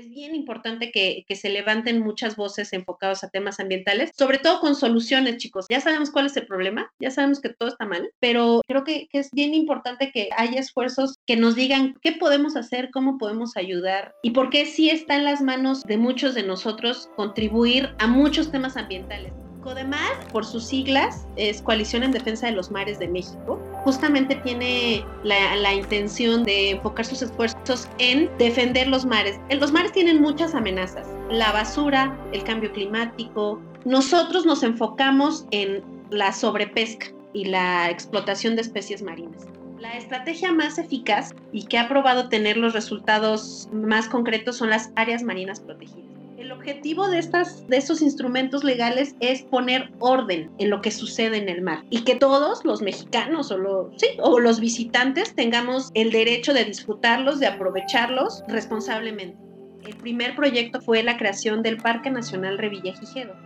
Es bien importante que, que, se levanten muchas voces enfocadas a temas ambientales, sobre todo con soluciones, chicos. Ya sabemos cuál es el problema, ya sabemos que todo está mal, pero creo que, que es bien importante que haya esfuerzos que nos digan qué podemos hacer, cómo podemos ayudar y por qué sí está en las manos de muchos de nosotros contribuir a muchos temas ambientales. CODEMAR, por sus siglas, es Coalición en Defensa de los Mares de México. Justamente tiene la, intención de enfocar sus esfuerzos en defender los mares. Los mares tienen muchas amenazas. La basura, el cambio climático. Nosotros nos enfocamos en la sobrepesca y la explotación de especies marinas. La estrategia más eficaz y que ha probado tener los resultados más concretos son las áreas marinas protegidas. El objetivo de, estas, de estos instrumentos legales es poner orden en lo que sucede en el mar y que todos los mexicanos o, los, o los visitantes tengamos el derecho de disfrutarlos, de aprovecharlos responsablemente. El primer proyecto fue la creación del Parque Nacional Revillagigedo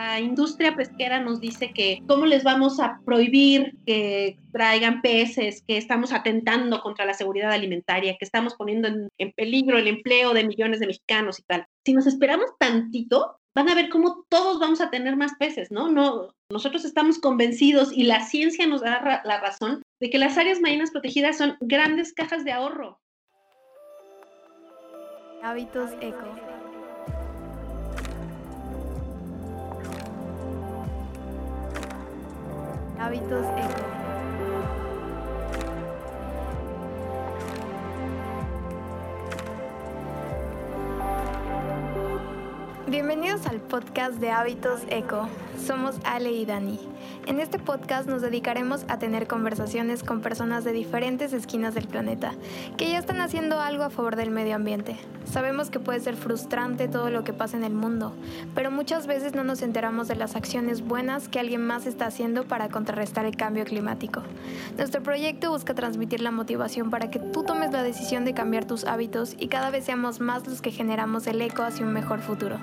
la industria pesquera nos dice que cómo les vamos a prohibir que traigan peces, que estamos atentando contra la seguridad alimentaria, que estamos poniendo en, peligro el empleo de millones de mexicanos y tal. Si nos esperamos tantito, van a ver cómo todos vamos a tener más peces, ¿no? no nosotros estamos convencidos y la ciencia nos da la razón de que las áreas marinas protegidas son grandes cajas de ahorro. Hábitos eco. Hábitos eco. Bienvenidos al podcast de Hábitos Eco. Somos Ale y Dani. En este podcast nos dedicaremos a tener conversaciones con personas de diferentes esquinas del planeta que ya están haciendo algo a favor del medio ambiente. Sabemos que puede ser frustrante todo lo que pasa en el mundo, pero muchas veces no nos enteramos de las acciones buenas que alguien más está haciendo para contrarrestar el cambio climático. Nuestro proyecto busca transmitir la motivación para que tú tomes la decisión de cambiar tus hábitos y cada vez seamos más los que generamos el eco hacia un mejor futuro.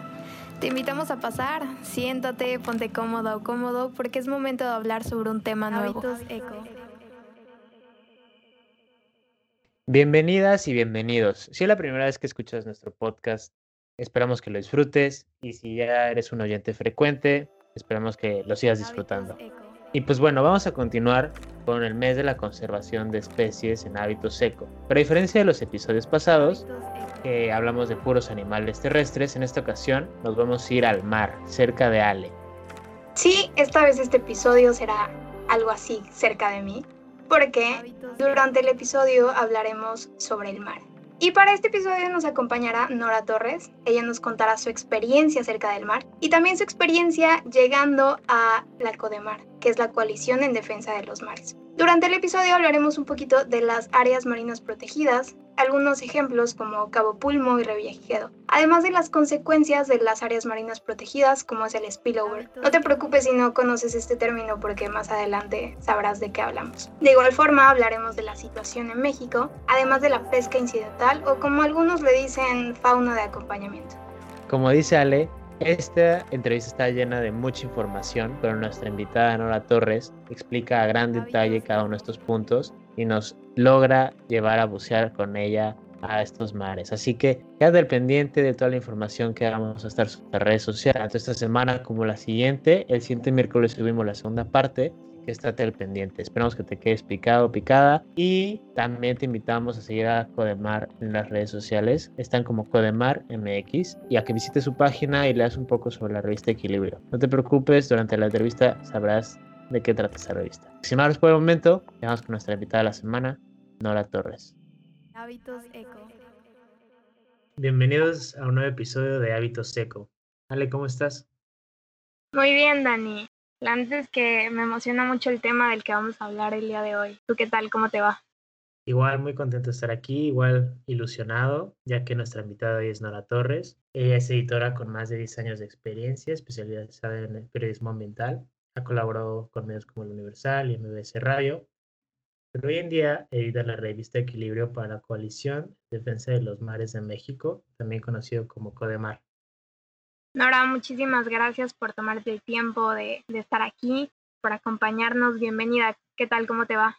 Te invitamos a pasar, siéntate, ponte cómoda o cómodo porque es momento de hablar sobre un tema nuevo. Eco. Bienvenidas y bienvenidos. Si es la primera vez que escuchas nuestro podcast, esperamos que lo disfrutes y si ya eres un oyente frecuente, esperamos que lo sigas disfrutando. Y pues bueno, vamos a continuar con el mes de la conservación de especies en hábitos seco. Pero a diferencia de los episodios pasados, que hablamos de puros animales terrestres, en esta ocasión nos vamos a ir al mar, cerca de Ale. Sí, esta vez este episodio será algo así cerca de mí, porque durante el episodio hablaremos sobre el mar. Y para este episodio nos acompañará Nora Torres. Ella nos contará su experiencia cerca del mar y también su experiencia llegando a la CODEMAR, que es la Coalición en Defensa de los Mares. Durante el episodio hablaremos un poquito de las áreas marinas protegidas, algunos ejemplos como Cabo Pulmo y Revillagigedo, además de las consecuencias de las áreas marinas protegidas como es el spillover. No te preocupes si no conoces este término porque más adelante sabrás de qué hablamos. De igual forma hablaremos de la situación en México, además de la pesca incidental o como algunos le dicen fauna de acompañamiento. Como dice Ale, esta entrevista está llena de mucha información, pero nuestra invitada Nora Torres explica a gran detalle cada uno de estos puntos y nos logra llevar a bucear con ella a estos mares. Así que quédate al pendiente de toda la información que vamos a estar en redes sociales, tanto esta semana como la siguiente. El siguiente miércoles subimos la segunda parte que estate al pendiente. Esperamos que te quedes picado, picada. Y también te invitamos a seguir a Codemar en las redes sociales. Están como Codemar MX y a que visites su página y leas un poco sobre la revista Equilibrio. No te preocupes, durante la entrevista sabrás de qué trata esa revista. Sin más por el momento, dejamos con nuestra invitada de la semana, Nora Torres. Hábitos Eco. Bienvenidos a un nuevo episodio de Hábitos Eco. Ale, ¿cómo estás? Muy bien, Dani. Antes que me emociona mucho el tema del que vamos a hablar el día de hoy. ¿Tú qué tal? ¿Cómo te va? Igual muy contento de estar aquí, igual ilusionado, ya que nuestra invitada hoy es Nora Torres. Ella es editora con más de 10 años de experiencia, especializada en el periodismo ambiental. Ha colaborado con medios como El Universal y MBS Radio. Pero hoy en día edita la revista Equilibrio para la Coalición Defensa de los Mares de México, también conocido como CODEMAR. Nora, muchísimas gracias por tomarte el tiempo de, estar aquí, por acompañarnos. Bienvenida. ¿Qué tal? ¿Cómo te va?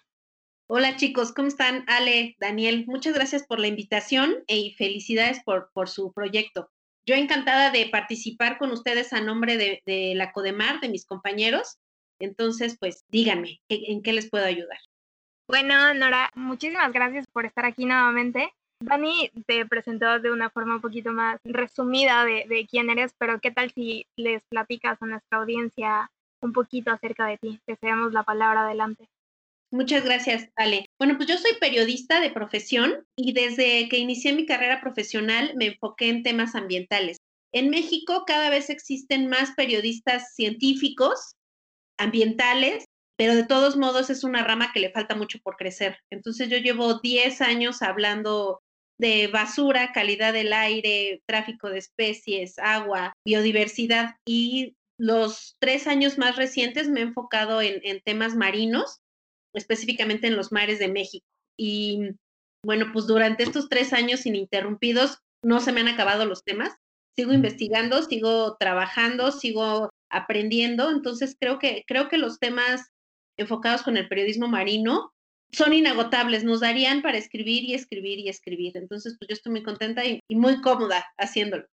Hola chicos, ¿cómo están? Ale, Daniel, muchas gracias por la invitación y felicidades por, por su proyecto. Yo encantada de participar con ustedes a nombre de, de la Codemar, de mis compañeros. Entonces, pues díganme, ¿en qué les puedo ayudar? Bueno, Nora, muchísimas gracias por estar aquí nuevamente. Dani te presentó de una forma un poquito más resumida de, de, quién eres, pero ¿qué tal si les platicas a nuestra audiencia un poquito acerca de ti? Te cedemos la palabra adelante. Muchas gracias, Ale. Bueno, pues yo soy periodista de profesión y desde que inicié mi carrera profesional me enfoqué en temas ambientales. En México cada vez existen más periodistas científicos, ambientales, pero de todos modos es una rama que le falta mucho por crecer. Entonces yo llevo 10 años hablando de basura, calidad del aire, tráfico de especies, agua, biodiversidad y los tres años más recientes me he enfocado en, en temas marinos específicamente en los mares de México. Y bueno, pues durante estos tres años ininterrumpidos no se me han acabado los temas. Sigo investigando, sigo trabajando, sigo aprendiendo. Entonces creo que, creo que los temas enfocados con el periodismo marino son inagotables, nos darían para escribir y escribir y escribir. Entonces, pues yo estoy muy contenta y, muy cómoda haciéndolo.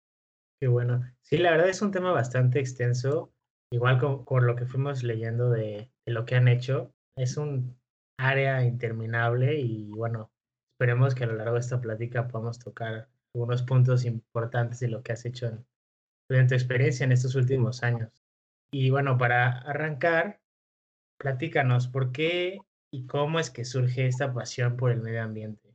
Qué bueno. Sí, la verdad es un tema bastante extenso, igual con, con lo que fuimos leyendo de, de, lo que han hecho es un área interminable y bueno, esperemos que a lo largo de esta plática podamos tocar algunos puntos importantes de lo que has hecho en, en tu experiencia en estos últimos años. Y bueno, para arrancar, platícanos por qué y cómo es que surge esta pasión por el medio ambiente.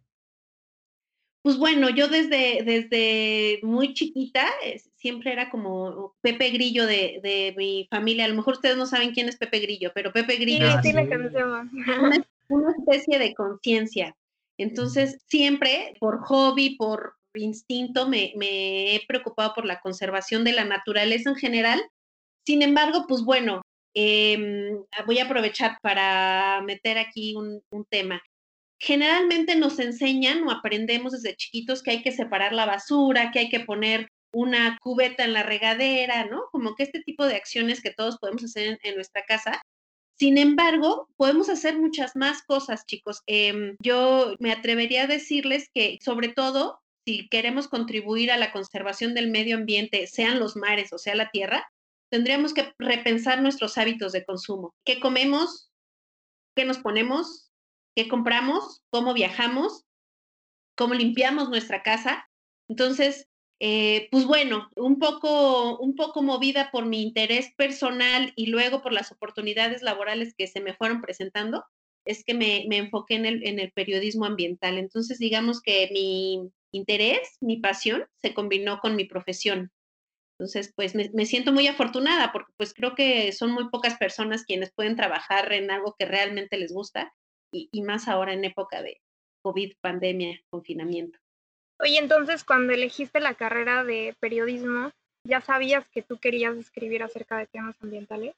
Pues bueno, yo desde, desde muy chiquita eh, siempre era como Pepe Grillo de, de, mi familia. A lo mejor ustedes no saben quién es Pepe Grillo, pero Pepe Grillo sí, sí, sí. conocemos. Una, una especie de conciencia. Entonces, siempre por hobby, por instinto, me, me he preocupado por la conservación de la naturaleza en general. Sin embargo, pues bueno, eh, voy a aprovechar para meter aquí un, tema generalmente nos enseñan o aprendemos desde chiquitos que hay que separar la basura, que hay que poner una cubeta en la regadera, ¿no? Como que este tipo de acciones que todos podemos hacer en, nuestra casa. Sin embargo, podemos hacer muchas más cosas, chicos. Eh, yo me atrevería a decirles que, sobre todo, si queremos contribuir a la conservación del medio ambiente, sean los mares o sea la tierra, tendríamos que repensar nuestros hábitos de consumo. ¿Qué comemos? ¿Qué nos ponemos? qué compramos, cómo viajamos, cómo limpiamos nuestra casa. Entonces, eh, pues bueno, un poco, un poco movida por mi interés personal y luego por las oportunidades laborales que se me fueron presentando, es que me, me enfoqué en el, en el periodismo ambiental. Entonces, digamos que mi interés, mi pasión, se combinó con mi profesión. Entonces, pues me, me, siento muy afortunada porque pues creo que son muy pocas personas quienes pueden trabajar en algo que realmente les gusta y, y más ahora en época de COVID, pandemia, confinamiento. Oye, entonces cuando elegiste la carrera de periodismo, ¿ya sabías que tú querías escribir acerca de temas ambientales?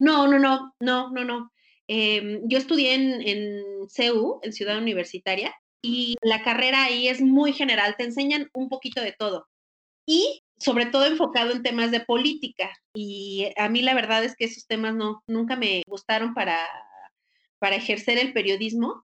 No, no, no, no, no, no. Eh, yo estudié en, en CEU, en Ciudad Universitaria, y la carrera ahí es muy general, te enseñan un poquito de todo. Y sobre todo enfocado en temas de política. Y a mí la verdad es que esos temas no, nunca me gustaron para para ejercer el periodismo,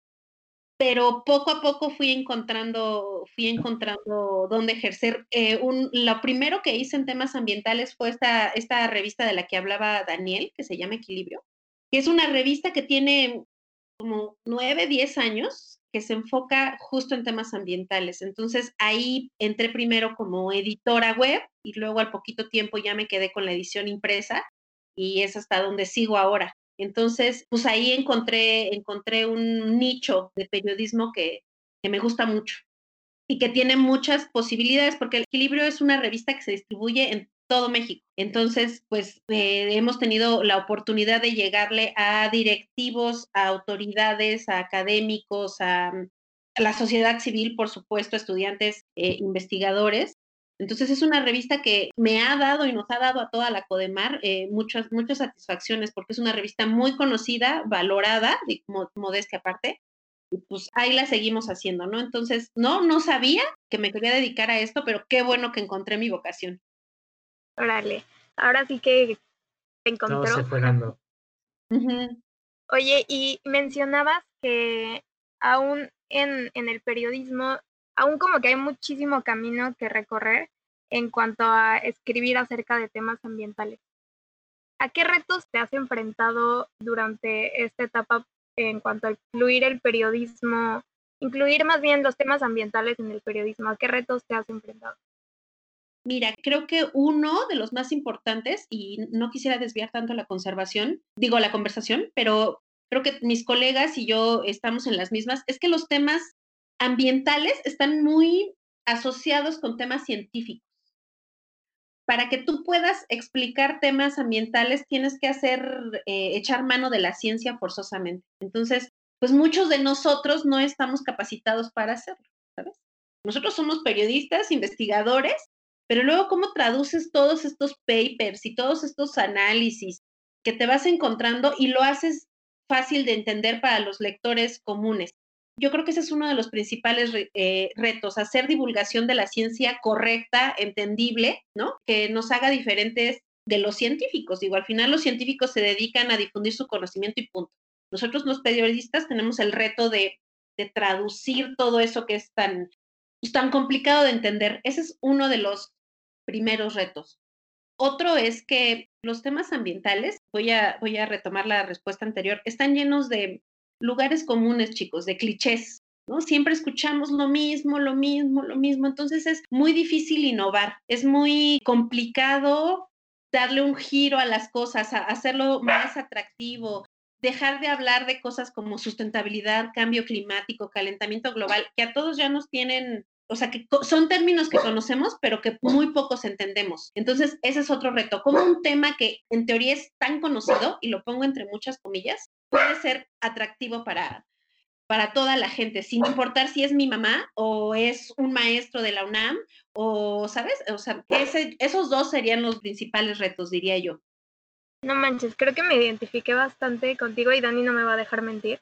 pero poco a poco fui encontrando, fui encontrando dónde ejercer. Eh, un, lo primero que hice en temas ambientales fue esta, esta revista de la que hablaba Daniel, que se llama Equilibrio, que es una revista que tiene como nueve, diez años, que se enfoca justo en temas ambientales. Entonces ahí entré primero como editora web y luego al poquito tiempo ya me quedé con la edición impresa y es hasta donde sigo ahora. Entonces, pues ahí encontré, encontré un nicho de periodismo que, que me gusta mucho y que tiene muchas posibilidades, porque el equilibrio es una revista que se distribuye en todo México. Entonces, pues eh, hemos tenido la oportunidad de llegarle a directivos, a autoridades, a académicos, a, a la sociedad civil, por supuesto, estudiantes, eh, investigadores, entonces es una revista que me ha dado y nos ha dado a toda la Codemar eh, muchas, muchas satisfacciones porque es una revista muy conocida, valorada, y modestia aparte, y pues ahí la seguimos haciendo, ¿no? Entonces, no, no sabía que me quería dedicar a esto, pero qué bueno que encontré mi vocación. Órale, ahora sí que te encontró. Todo se fue dando. Uh -huh. Oye, y mencionabas que aún en, en el periodismo, aún como que hay muchísimo camino que recorrer en cuanto a escribir acerca de temas ambientales. ¿A qué retos te has enfrentado durante esta etapa en cuanto a incluir el periodismo, incluir más bien los temas ambientales en el periodismo? ¿A qué retos te has enfrentado? Mira, creo que uno de los más importantes, y no quisiera desviar tanto la conservación, digo la conversación, pero creo que mis colegas y yo estamos en las mismas, es que los temas ambientales están muy asociados con temas científicos. Para que tú puedas explicar temas ambientales, tienes que hacer, eh, echar mano de la ciencia forzosamente. Entonces, pues muchos de nosotros no estamos capacitados para hacerlo, ¿sabes? Nosotros somos periodistas, investigadores, pero luego, ¿cómo traduces todos estos papers y todos estos análisis que te vas encontrando y lo haces fácil de entender para los lectores comunes? Yo creo que ese es uno de los principales eh, retos, hacer divulgación de la ciencia correcta, entendible, ¿no? Que nos haga diferentes de los científicos. Digo, al final los científicos se dedican a difundir su conocimiento y punto. Nosotros los periodistas tenemos el reto de, traducir todo eso que es tan, pues, tan complicado de entender. Ese es uno de los primeros retos. Otro es que los temas ambientales, voy a, voy a retomar la respuesta anterior, están llenos de lugares comunes, chicos, de clichés, ¿no? Siempre escuchamos lo mismo, lo mismo, lo mismo, entonces es muy difícil innovar, es muy complicado darle un giro a las cosas, hacerlo más atractivo, dejar de hablar de cosas como sustentabilidad, cambio climático, calentamiento global, que a todos ya nos tienen o sea, que son términos que conocemos, pero que muy pocos entendemos. Entonces, ese es otro reto. Como un tema que en teoría es tan conocido, y lo pongo entre muchas comillas, puede ser atractivo para, para toda la gente, sin importar si es mi mamá o es un maestro de la UNAM, o, ¿sabes? O sea, esos dos serían los principales retos, diría yo. No manches, creo que me identifiqué bastante contigo y Dani no me va a dejar mentir.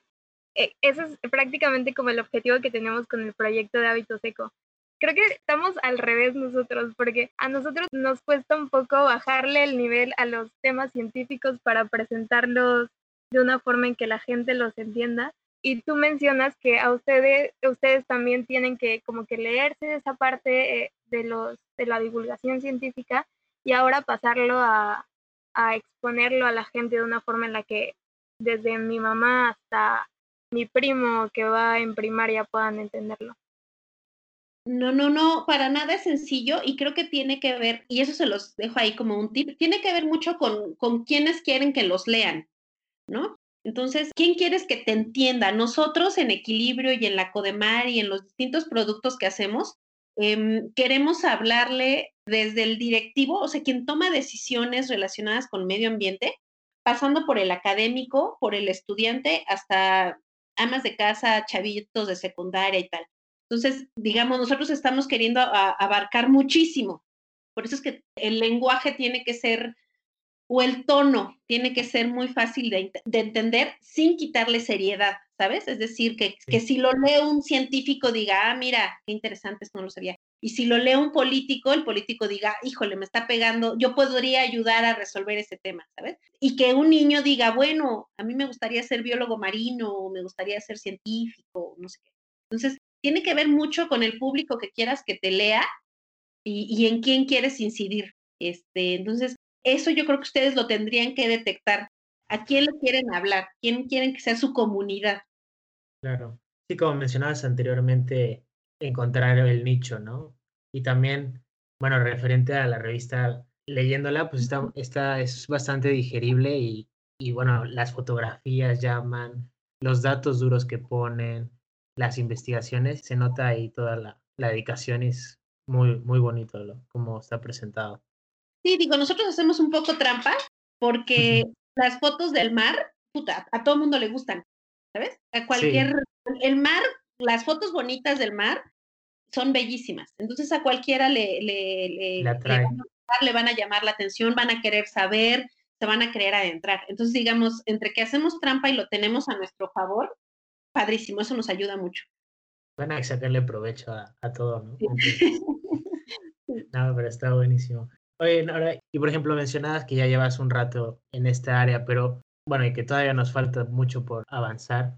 Eh, ese es prácticamente como el objetivo que tenemos con el proyecto de Hábito Seco. Creo que estamos al revés nosotros, porque a nosotros nos cuesta un poco bajarle el nivel a los temas científicos para presentarlos de una forma en que la gente los entienda. Y tú mencionas que a ustedes, ustedes también tienen que como que leerse esa parte eh, de, los, de la divulgación científica y ahora pasarlo a, a exponerlo a la gente de una forma en la que desde mi mamá hasta mi primo que va en primaria puedan entenderlo. No, no, no, para nada es sencillo y creo que tiene que ver, y eso se los dejo ahí como un tip, tiene que ver mucho con, con quienes quieren que los lean, ¿no? Entonces, ¿quién quieres que te entienda? Nosotros en Equilibrio y en la Codemar y en los distintos productos que hacemos, em, queremos hablarle desde el directivo, o sea, quien toma decisiones relacionadas con medio ambiente, pasando por el académico, por el estudiante, hasta amas de casa, chavitos de secundaria y tal. Entonces, digamos, nosotros estamos queriendo abarcar muchísimo. Por eso es que el lenguaje tiene que ser, o el tono tiene que ser muy fácil de, entender sin quitarle seriedad, ¿sabes? Es decir, que, que, si lo lee un científico diga, ah, mira, qué interesante, esto no lo sabía. Y si lo lee un político, el político diga, híjole, me está pegando, yo podría ayudar a resolver ese tema, ¿sabes? Y que un niño diga, bueno, a mí me gustaría ser biólogo marino, o me gustaría ser científico, no sé qué. Entonces, tiene que ver mucho con el público que quieras que te lea y, en quién quieres incidir. Este, entonces, eso yo creo que ustedes lo tendrían que detectar. ¿A quién le quieren hablar? ¿Quién quieren que sea su comunidad? Claro. Sí, como mencionabas anteriormente, encontrar el nicho, ¿no? Y también, bueno, referente a la revista, leyéndola, pues está, está es bastante digerible y, y, bueno, las fotografías llaman, los datos duros que ponen, las investigaciones, se nota ahí toda la, la dedicación y es muy, muy bonito lo, como está presentado. Sí, digo, nosotros hacemos un poco trampa porque las fotos del mar, puta, a todo mundo le gustan, ¿sabes? A cualquier, el mar, las fotos bonitas del mar son bellísimas. Entonces a cualquiera le, le, le, le, van a llamar la atención, van a querer saber, se van a querer adentrar. Entonces, digamos, entre que hacemos trampa y lo tenemos a nuestro favor, padrísimo, eso nos ayuda mucho. Van a sacarle provecho a, todo, ¿no? no, pero está buenísimo. Oye, ahora, y por ejemplo, mencionabas que ya llevas un rato en esta área, pero bueno, y que todavía nos falta mucho por avanzar,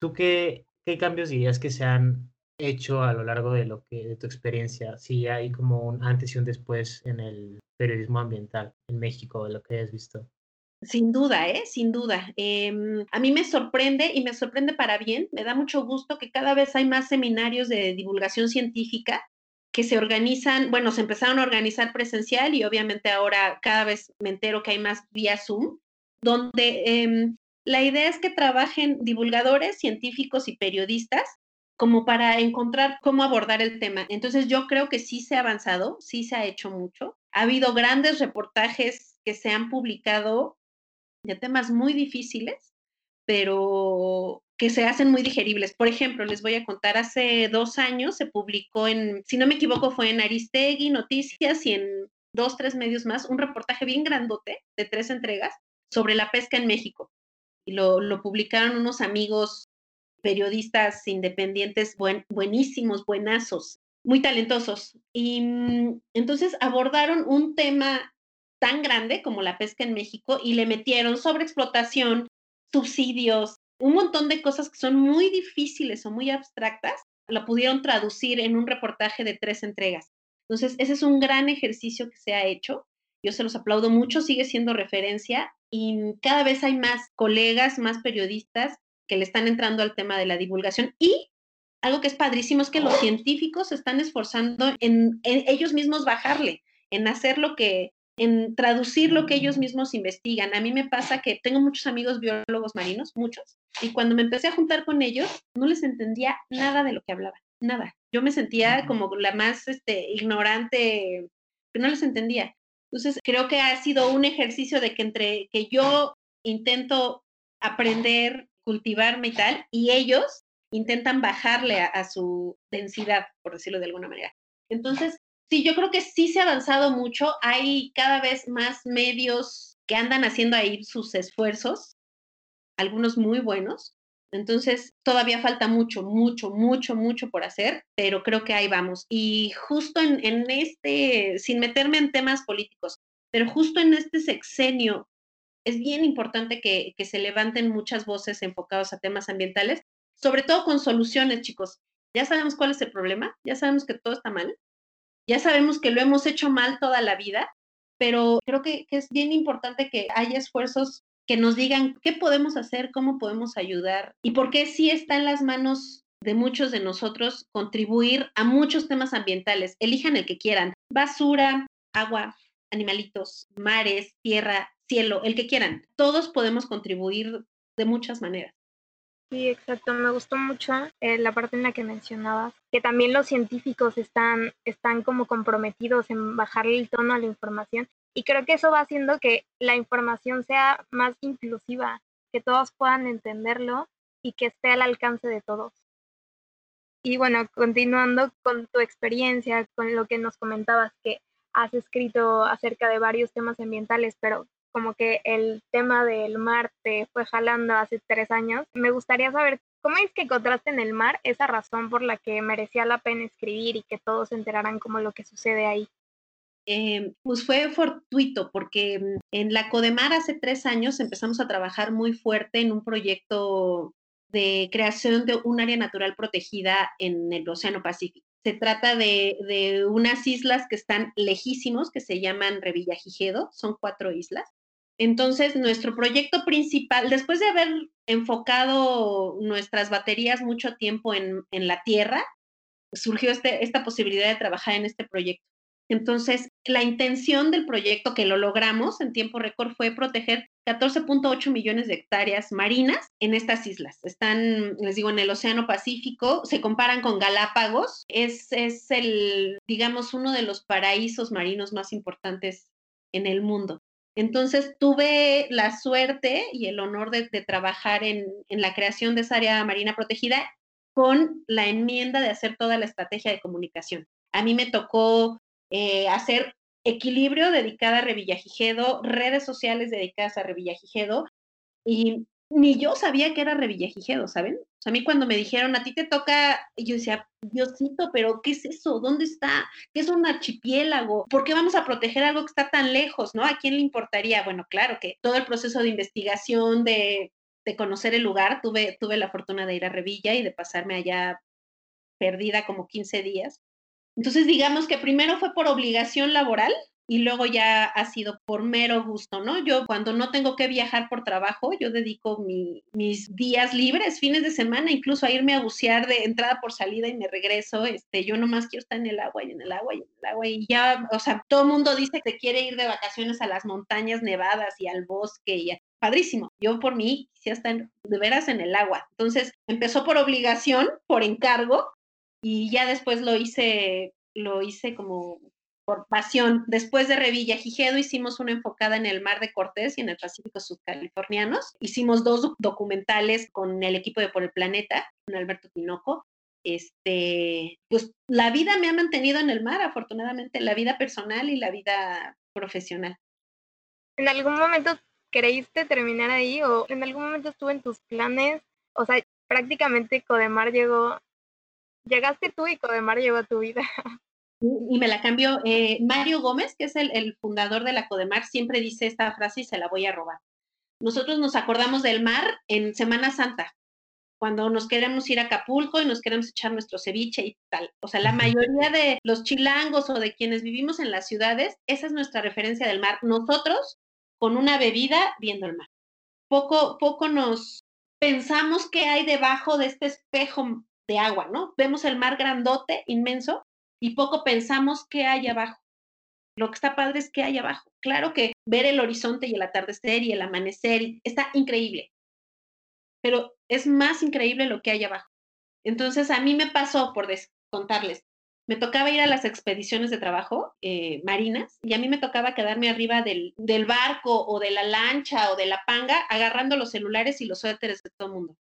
¿tú qué, qué cambios dirías que se han hecho a lo largo de lo que de tu experiencia? Si hay como un antes y un después en el periodismo ambiental en México, de lo que hayas visto. Sin duda, ¿eh? Sin duda. Em, a mí me sorprende y me sorprende para bien. Me da mucho gusto que cada vez hay más seminarios de divulgación científica que se organizan, bueno, se empezaron a organizar presencial y obviamente ahora cada vez me entero que hay más vía Zoom, donde em, la idea es que trabajen divulgadores, científicos y periodistas como para encontrar cómo abordar el tema. Entonces yo creo que sí se ha avanzado, sí se ha hecho mucho. Ha habido grandes reportajes que se han publicado de temas muy difíciles, pero que se hacen muy digeribles. Por ejemplo, les voy a contar, hace dos años se publicó en, si no me equivoco, fue en Aristegui Noticias y en dos, tres medios más, un reportaje bien grandote de tres entregas sobre la pesca en México. Y lo, lo publicaron unos amigos periodistas independientes buenísimos, buenazos, muy talentosos. Y mm, entonces abordaron un tema tan grande como la pesca en México y le metieron sobreexplotación, subsidios, un montón de cosas que son muy difíciles o muy abstractas, la pudieron traducir en un reportaje de tres entregas. Entonces, ese es un gran ejercicio que se ha hecho. Yo se los aplaudo mucho, sigue siendo referencia y cada vez hay más colegas, más periodistas que le están entrando al tema de la divulgación y algo que es padrísimo es que los científicos se están esforzando en, en ellos mismos bajarle, en hacer lo que en traducir lo que ellos mismos investigan. A mí me pasa que tengo muchos amigos biólogos marinos, muchos, y cuando me empecé a juntar con ellos, no les entendía nada de lo que hablaban, nada. Yo me sentía como la más este, ignorante, que no les entendía. Entonces, creo que ha sido un ejercicio de que entre que yo intento aprender, cultivarme y tal, y ellos intentan bajarle a su densidad, por decirlo de alguna manera. Entonces, Sí, yo creo que sí se ha avanzado mucho. Hay cada vez más medios que andan haciendo ahí sus esfuerzos, algunos muy buenos. Entonces, todavía falta mucho, mucho, mucho, mucho por hacer, pero creo que ahí vamos. Y justo en, en este, sin meterme en temas políticos, pero justo en este sexenio, es bien importante que, que se levanten muchas voces enfocadas a temas ambientales, sobre todo con soluciones, chicos. Ya sabemos cuál es el problema, ya sabemos que todo está mal, ya sabemos que lo hemos hecho mal toda la vida, pero creo que, es bien importante que haya esfuerzos que nos digan qué podemos hacer, cómo podemos ayudar y por qué sí está en las manos de muchos de nosotros contribuir a muchos temas ambientales. Elijan el que quieran. Basura, agua, animalitos, mares, tierra, cielo, el que quieran. Todos podemos contribuir de muchas maneras. Sí, exacto. Me gustó mucho eh, la parte en la que mencionabas que también los científicos están, están como comprometidos en bajarle el tono a la información y creo que eso va haciendo que la información sea más inclusiva, que todos puedan entenderlo y que esté al alcance de todos. Y bueno, continuando con tu experiencia, con lo que nos comentabas, que has escrito acerca de varios temas ambientales, pero como que el tema del mar te fue jalando hace tres años. Me gustaría saber cómo es que encontraste en el mar esa razón por la que merecía la pena escribir y que todos se enteraran como lo que sucede ahí. Eh, pues fue fortuito porque mm, en la Codemar hace tres años empezamos a trabajar muy fuerte en un proyecto de creación de un área natural protegida en el Océano Pacífico. Se trata de, de unas islas que están lejísimos, que se llaman Revillagigedo, son cuatro islas, entonces, nuestro proyecto principal, después de haber enfocado nuestras baterías mucho tiempo en, la Tierra, surgió este, esta posibilidad de trabajar en este proyecto. Entonces, la intención del proyecto que lo logramos en tiempo récord fue proteger 14.8 millones de hectáreas marinas en estas islas. Están, les digo, en el Océano Pacífico, se comparan con Galápagos. Es, es el, digamos, uno de los paraísos marinos más importantes en el mundo. Entonces tuve la suerte y el honor de, trabajar en, la creación de esa área marina protegida con la enmienda de hacer toda la estrategia de comunicación. A mí me tocó eh, hacer equilibrio dedicada a Revillagigedo, redes sociales dedicadas a Revillagigedo y ni yo sabía que era Revillagigedo, ¿saben? O sea, a mí cuando me dijeron, a ti te toca, yo decía, Diosito, pero ¿qué es eso? ¿Dónde está? ¿Qué es un archipiélago? ¿Por qué vamos a proteger algo que está tan lejos, no? ¿A quién le importaría? Bueno, claro que todo el proceso de investigación, de, de conocer el lugar, tuve, tuve la fortuna de ir a Revilla y de pasarme allá perdida como 15 días. Entonces, digamos que primero fue por obligación laboral, y luego ya ha sido por mero gusto, ¿no? Yo cuando no tengo que viajar por trabajo, yo dedico mis días libres, fines de semana, incluso a irme a bucear de entrada por salida y me regreso, este, yo nomás quiero estar en el agua y en el agua y en el agua y ya, o sea, todo el mundo dice que quiere ir de vacaciones a las montañas nevadas y al bosque y padrísimo. Yo por mí quisiera estar de veras en el agua. Entonces empezó por obligación, por encargo y ya después lo hice lo hice como por pasión. Después de Revilla Gijedo hicimos una enfocada en el Mar de Cortés y en el Pacífico Subcalifornianos. Hicimos dos documentales con el equipo de Por el Planeta, con Alberto Tinoco. Este, pues la vida me ha mantenido en el mar, afortunadamente, la vida personal y la vida profesional. ¿En algún momento creíste terminar ahí o en algún momento estuvo en tus planes? O sea, prácticamente Codemar llegó, llegaste tú y Codemar llegó a tu vida. y me la cambió. Eh, Mario Gómez, que es el, fundador de la Codemar, siempre dice esta frase y se la voy a robar. Nosotros nos acordamos del mar en Semana Santa, cuando nos queremos ir a Acapulco y nos queremos echar nuestro ceviche y tal. O sea, la mayoría de los chilangos o de quienes vivimos en las ciudades, esa es nuestra referencia del mar. Nosotros, con una bebida, viendo el mar. Poco, poco nos pensamos qué hay debajo de este espejo de agua, ¿no? Vemos el mar grandote, inmenso, y poco pensamos qué hay abajo. Lo que está padre es qué hay abajo. Claro que ver el horizonte y el atardecer y el amanecer está increíble, pero es más increíble lo que hay abajo. Entonces a mí me pasó, por contarles, me tocaba ir a las expediciones de trabajo eh, marinas y a mí me tocaba quedarme arriba del, barco o de la lancha o de la panga agarrando los celulares y los suéteres de todo el mundo.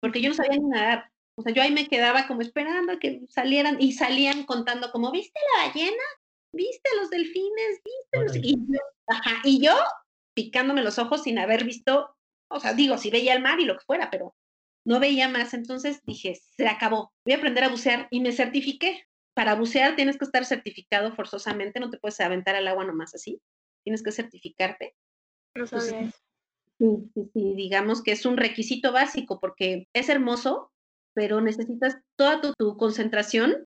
Porque yo no sabía ni nadar. O sea, yo ahí me quedaba como esperando a que salieran y salían contando como, ¿viste la ballena? ¿Viste los delfines? ¿Viste los... Y yo, ajá, y yo picándome los ojos sin haber visto, o sea, digo, si veía el mar y lo que fuera, pero no veía más. Entonces dije, se acabó, voy a aprender a bucear y me certifiqué. Para bucear tienes que estar certificado forzosamente, no te puedes aventar al agua nomás así, tienes que certificarte. No sabía. sí, sí, sí, digamos que es un requisito básico porque es hermoso, pero necesitas toda tu, concentración,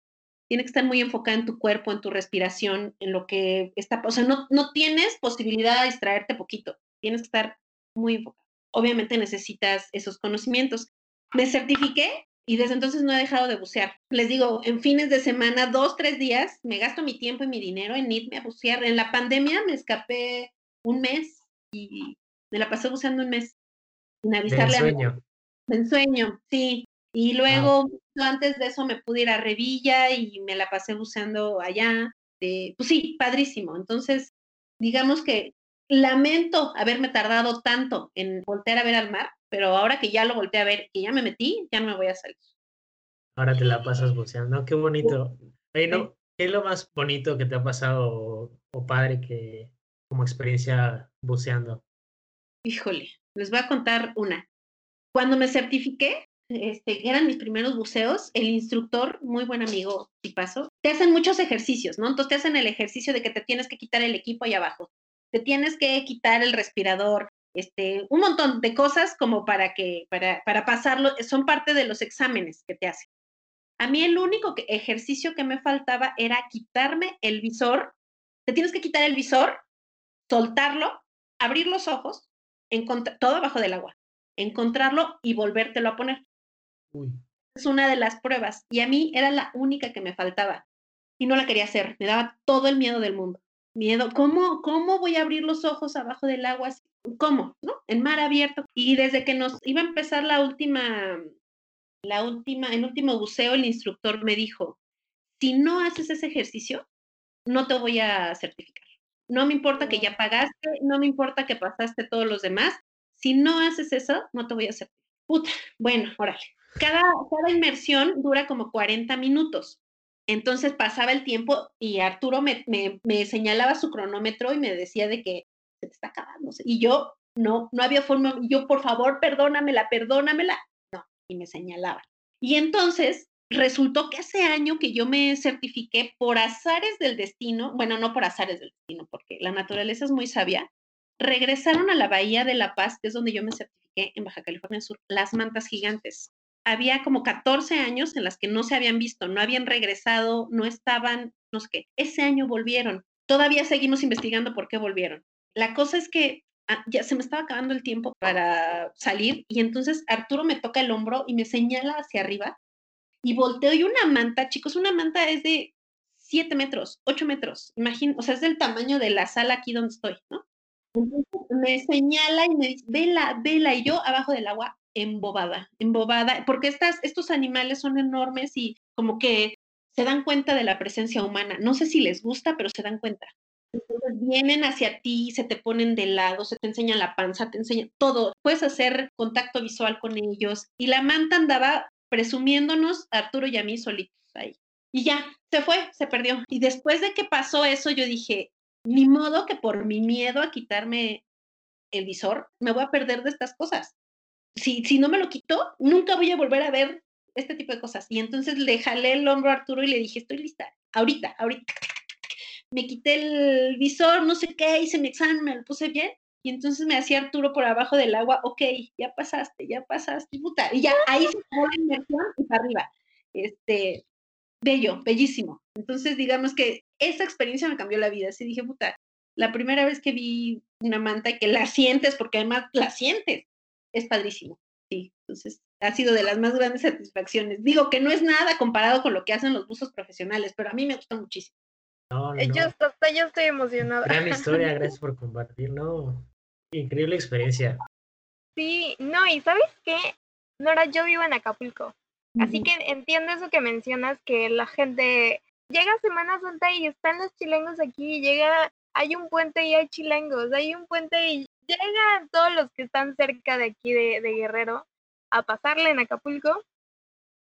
tiene que estar muy enfocada en tu cuerpo, en tu respiración, en lo que está, o sea, no, no tienes posibilidad de distraerte poquito, tienes que estar muy enfocado. Obviamente necesitas esos conocimientos. Me certifiqué y desde entonces no he dejado de bucear. Les digo, en fines de semana, dos, tres días, me gasto mi tiempo y mi dinero en irme a bucear. En la pandemia me escapé un mes y me la pasé buceando un mes. Sin avisarle de ensueño. A ensueño, sí. Y luego, antes de eso, me pude ir a Revilla y me la pasé buceando allá. pues sí, padrísimo. Entonces, digamos que lamento haberme tardado tanto en voltear a ver al mar, pero ahora que ya lo volteé a ver, que ya me metí, ya no me voy a salir. Ahora te la pasas buceando, qué bonito. ¿qué es lo más bonito que te ha pasado o padre que como experiencia buceando? Híjole, les voy a contar una. Cuando me certifiqué, este, eran mis primeros buceos, el instructor, muy buen amigo, te hacen muchos ejercicios, ¿no? Entonces te hacen el ejercicio de que te tienes que quitar el equipo ahí abajo, te tienes que quitar el respirador, este, un montón de cosas como para que, para, para pasarlo, son parte de los exámenes que te hacen. A mí el único ejercicio que me faltaba era quitarme el visor, te tienes que quitar el visor, soltarlo, abrir los ojos, todo abajo del agua, encontrarlo y volvértelo a poner. Es una de las pruebas. Y a mí era la única que me faltaba. Y no la quería hacer. Me daba todo el miedo del mundo. Miedo. ¿Cómo, cómo voy a abrir los ojos abajo del agua? ¿Cómo? ¿No? En mar abierto. Y desde que nos iba a empezar la última, la última, el último buceo, el instructor me dijo, si no haces ese ejercicio, no te voy a certificar. No me importa que ya pagaste, no me importa que pasaste todos los demás. Si no haces eso, no te voy a certificar. Puta, bueno, órale. Cada, cada inmersión dura como 40 minutos. Entonces pasaba el tiempo y Arturo me, me, señalaba su cronómetro y me decía de que se te está acabando. Y yo no, no había forma, yo por favor, perdónamela, perdónamela, no, y me señalaba. Y entonces resultó que hace año que yo me certifiqué por azares del destino, bueno, no por azares del destino, porque la naturaleza es muy sabia, regresaron a la Bahía de La Paz, que es donde yo me certifiqué en Baja California Sur, las mantas gigantes. Había como 14 años en las que no se habían visto, no habían regresado, no estaban, no sé qué. Ese año volvieron. Todavía seguimos investigando por qué volvieron. La cosa es que ah, ya se me estaba acabando el tiempo para salir y entonces Arturo me toca el hombro y me señala hacia arriba y volteo y una manta, chicos, una manta es de 7 metros, 8 metros, imagino, o sea, es del tamaño de la sala aquí donde estoy, ¿no? Entonces me señala y me dice, vela, vela, y yo abajo del agua, embobada, embobada, porque estas, estos animales son enormes y como que se dan cuenta de la presencia humana. No sé si les gusta, pero se dan cuenta. Entonces vienen hacia ti, se te ponen de lado, se te enseña la panza, te enseña todo. Puedes hacer contacto visual con ellos. Y la manta andaba presumiéndonos a Arturo y a mí solitos ahí. Y ya, se fue, se perdió. Y después de que pasó eso, yo dije, ni modo que por mi miedo a quitarme el visor, me voy a perder de estas cosas. Si, si no me lo quito, nunca voy a volver a ver este tipo de cosas. Y entonces le jalé el hombro a Arturo y le dije, estoy lista, ahorita, ahorita. Me quité el visor, no sé qué, hice mi examen, me lo puse bien. Y entonces me hacía Arturo por abajo del agua, ok, ya pasaste, ya pasaste, puta. Y ya ahí se fue la inmersión y para arriba. Este, bello, bellísimo. Entonces, digamos que esa experiencia me cambió la vida. Así dije, puta, la primera vez que vi una manta y que la sientes, porque además la sientes, es padrísimo. Sí, entonces ha sido de las más grandes satisfacciones. Digo que no es nada comparado con lo que hacen los buzos profesionales, pero a mí me gusta muchísimo. No, eh, Yo, hasta yo estoy emocionada. Gran historia, gracias por compartir, ¿no? Increíble experiencia. Sí, no, y ¿sabes qué? Nora, yo vivo en Acapulco. Así que entiendo eso que mencionas, que la gente llega Semana Santa y están los chilengos aquí, llega, hay un puente y hay chilengos, hay un puente y llegan todos los que están cerca de aquí de, Guerrero a pasarle en Acapulco.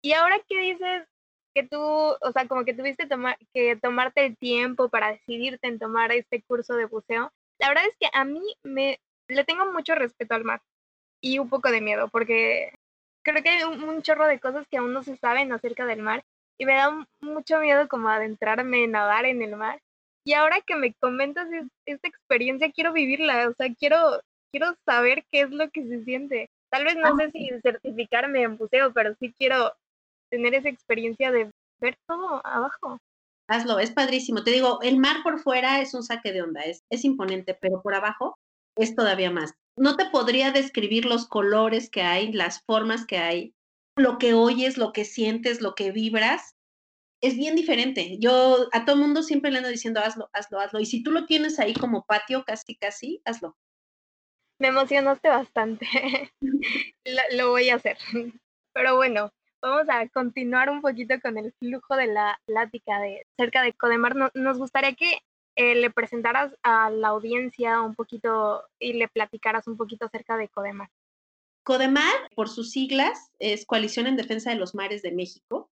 Y ahora que dices que tú, o sea, como que tuviste tomar, que tomarte el tiempo para decidirte en tomar este curso de buceo, la verdad es que a mí me le tengo mucho respeto al mar y un poco de miedo, porque creo que hay un, chorro de cosas que aún no se saben acerca del mar y me da mucho miedo como adentrarme, nadar en el mar. Y ahora que me comentas esta experiencia, quiero vivirla, o sea, quiero, quiero saber qué es lo que se siente. Tal vez no sé si certificarme en buceo, pero sí quiero tener esa experiencia de ver todo abajo. Hazlo, es padrísimo. Te digo, el mar por fuera es un saque de onda, es, es imponente, pero por abajo es todavía más. No te podría describir los colores que hay, las formas que hay, lo que oyes, lo que sientes, lo que vibras. Es bien diferente. Yo a todo mundo siempre le ando diciendo, hazlo, hazlo, hazlo. Y si tú lo tienes ahí como patio, casi, casi, hazlo. Me emocionaste bastante. lo, voy a hacer. Pero bueno, vamos a continuar un poquito con el flujo de la plática de cerca de Codemar. nos gustaría que eh, le presentaras a la audiencia un poquito y le platicaras un poquito acerca de CODEMAR. CODEMAR, por sus siglas, es Coalición en Defensa de los Mares de México.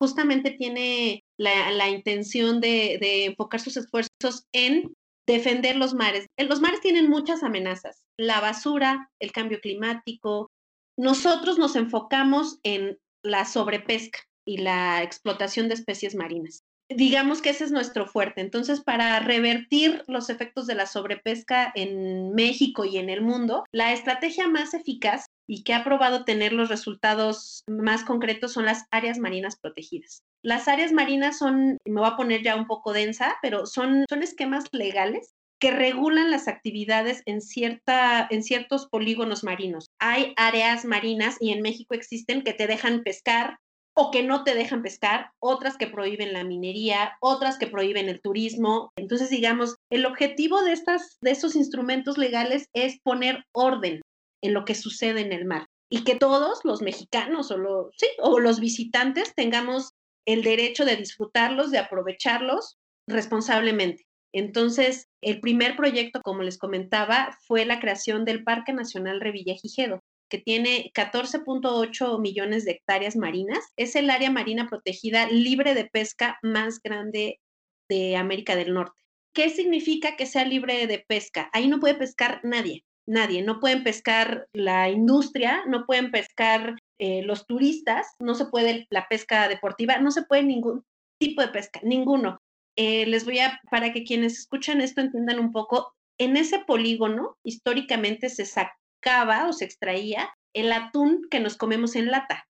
Justamente tiene la, intención de, enfocar sus esfuerzos en defender los mares. Los mares tienen muchas amenazas, la basura, el cambio climático. Nosotros nos enfocamos en la sobrepesca y la explotación de especies marinas digamos que ese es nuestro fuerte. Entonces, para revertir los efectos de la sobrepesca en México y en el mundo, la estrategia más eficaz y que ha probado tener los resultados más concretos son las áreas marinas protegidas. Las áreas marinas son, me voy a poner ya un poco densa, pero son, son esquemas legales que regulan las actividades en, cierta, en ciertos polígonos marinos. Hay áreas marinas y en México existen que te dejan pescar, o que no te dejan pescar, otras que prohíben la minería, otras que prohíben el turismo. Entonces, digamos, el objetivo de, estas, de estos instrumentos legales es poner orden en lo que sucede en el mar y que todos los mexicanos o los, visitantes tengamos el derecho de disfrutarlos, de aprovecharlos responsablemente. Entonces, el primer proyecto, como les comentaba, fue la creación del Parque Nacional Revillagigedo que tiene 14.8 millones de hectáreas marinas. Es el área marina protegida libre de pesca más grande de América del Norte. ¿Qué significa que sea libre de pesca? Ahí no puede pescar nadie. Nadie. No pueden pescar la industria, no pueden pescar eh, los turistas, no se puede la pesca deportiva, no se puede ningún tipo de pesca, ninguno. Eh, les voy a, para que quienes escuchan esto entiendan un poco, en ese polígono históricamente se sacaba o se extraía el atún que nos comemos en lata.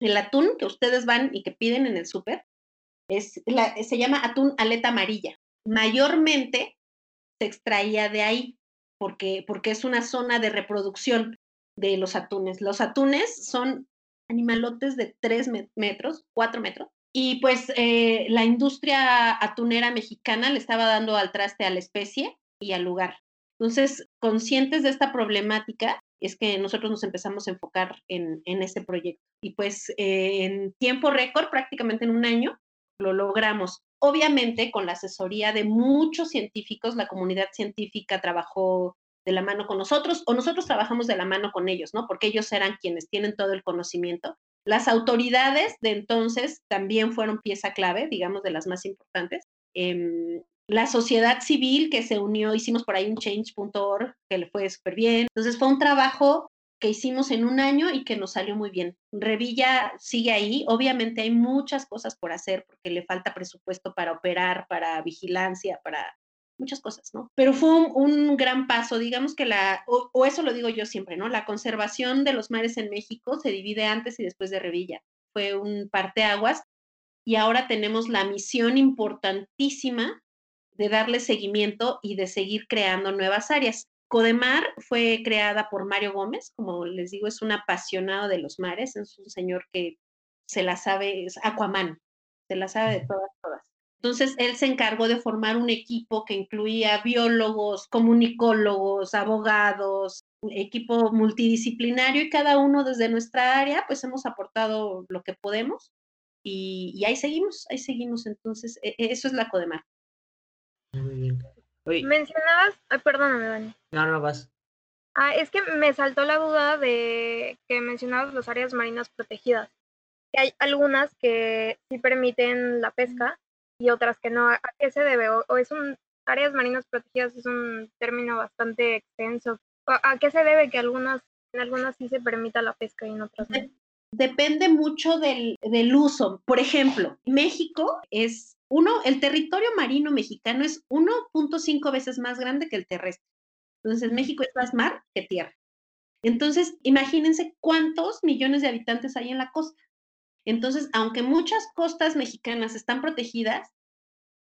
El atún que ustedes van y que piden en el súper se llama atún aleta amarilla. Mayormente se extraía de ahí porque, porque es una zona de reproducción de los atunes. Los atunes son animalotes de 3 metros, 4 metros, y pues eh, la industria atunera mexicana le estaba dando al traste a la especie y al lugar. Entonces, conscientes de esta problemática, es que nosotros nos empezamos a enfocar en, en este proyecto. Y pues eh, en tiempo récord, prácticamente en un año, lo logramos. Obviamente, con la asesoría de muchos científicos, la comunidad científica trabajó de la mano con nosotros o nosotros trabajamos de la mano con ellos, ¿no? Porque ellos eran quienes tienen todo el conocimiento. Las autoridades de entonces también fueron pieza clave, digamos, de las más importantes. Em, la sociedad civil que se unió, hicimos por ahí un change.org que le fue súper bien. Entonces fue un trabajo que hicimos en un año y que nos salió muy bien. Revilla sigue ahí. Obviamente hay muchas cosas por hacer porque le falta presupuesto para operar, para vigilancia, para muchas cosas, ¿no? Pero fue un, gran paso, digamos que la, o, eso lo digo yo siempre, ¿no? La conservación de los mares en México se divide antes y después de Revilla. Fue un parteaguas y ahora tenemos la misión importantísima de darle seguimiento y de seguir creando nuevas áreas. Codemar fue creada por Mario Gómez, como les digo, es un apasionado de los mares, es un señor que se la sabe, es Aquaman, se la sabe de todas, todas. Entonces, él se encargó de formar un equipo que incluía biólogos, comunicólogos, abogados, equipo multidisciplinario y cada uno desde nuestra área, pues hemos aportado lo que podemos y, ahí seguimos, ahí seguimos. Entonces, e, e, eso es la Codemar. Muy bien. Mencionabas, ay, perdóname, Dani. No, no vas. Ah, es que me saltó la duda de que mencionabas las áreas marinas protegidas. Que hay algunas que sí permiten la pesca y otras que no. ¿A qué se debe? ¿O, es un áreas marinas protegidas es un término bastante extenso? ¿A qué se debe que algunas en algunas sí se permita la pesca y en otras no? Depende mucho del, del uso. Por ejemplo, México es uno, el territorio marino mexicano es 1.5 veces más grande que el terrestre. Entonces, México es más mar que tierra. Entonces, imagínense cuántos millones de habitantes hay en la costa. Entonces, aunque muchas costas mexicanas están protegidas,